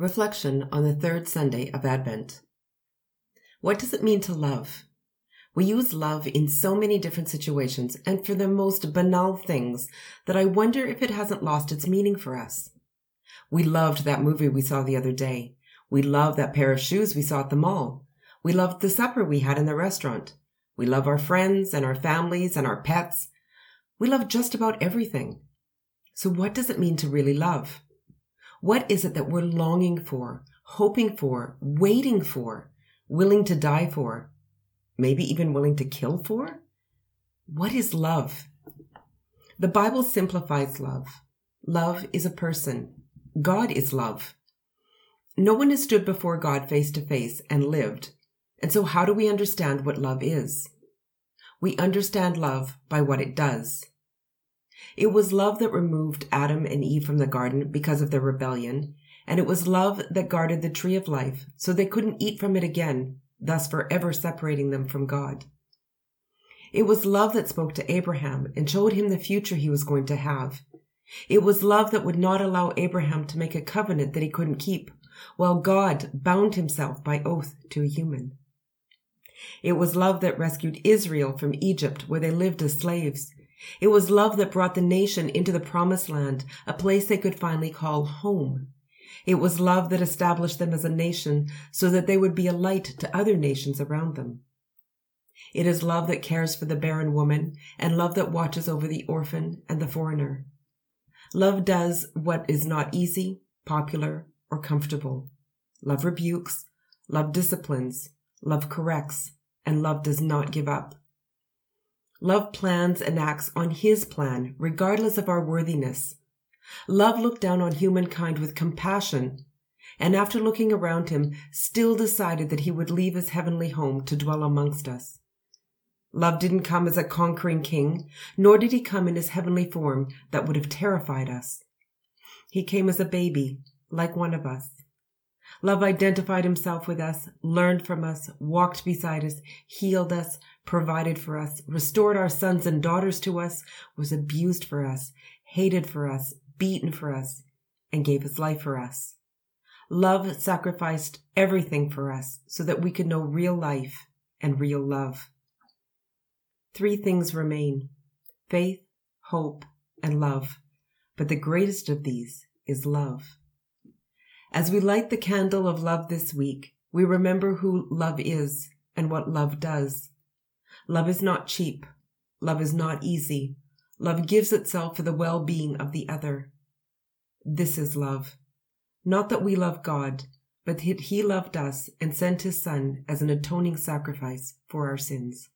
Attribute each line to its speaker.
Speaker 1: Reflection on the third Sunday of Advent. What does it mean to love? We use love in so many different situations and for the most banal things that I wonder if it hasn't lost its meaning for us. We loved that movie we saw the other day. We loved that pair of shoes we saw at the mall. We loved the supper we had in the restaurant. We love our friends and our families and our pets. We love just about everything. So what does it mean to really love? What is it that we're longing for, hoping for, waiting for, willing to die for, maybe even willing to kill for? What is love? The Bible simplifies love. Love is a person. God is love. No one has stood before God face to face and lived. And so how do we understand what love is? We understand love by what it does. It was love that removed Adam and Eve from the garden because of their rebellion, and it was love that guarded the tree of life so they couldn't eat from it again, thus forever separating them from God. It was love that spoke to Abraham and showed him the future he was going to have. It was love that would not allow Abraham to make a covenant that he couldn't keep, while God bound himself by oath to a human. It was love that rescued Israel from Egypt where they lived as slaves it was love that brought the nation into the promised land, a place they could finally call home. It was love that established them as a nation so that they would be a light to other nations around them. It is love that cares for the barren woman and love that watches over the orphan and the foreigner. Love does what is not easy, popular, or comfortable. Love rebukes, love disciplines, love corrects, and love does not give up. Love plans and acts on his plan, regardless of our worthiness. Love looked down on humankind with compassion, and after looking around him, still decided that he would leave his heavenly home to dwell amongst us. Love didn't come as a conquering king, nor did he come in his heavenly form that would have terrified us. He came as a baby, like one of us. Love identified himself with us, learned from us, walked beside us, healed us, provided for us, restored our sons and daughters to us, was abused for us, hated for us, beaten for us, and gave his life for us. Love sacrificed everything for us so that we could know real life and real love. Three things remain faith, hope, and love. But the greatest of these is love. As we light the candle of love this week, we remember who love is and what love does. Love is not cheap. Love is not easy. Love gives itself for the well-being of the other. This is love. Not that we love God, but that he loved us and sent his son as an atoning sacrifice for our sins.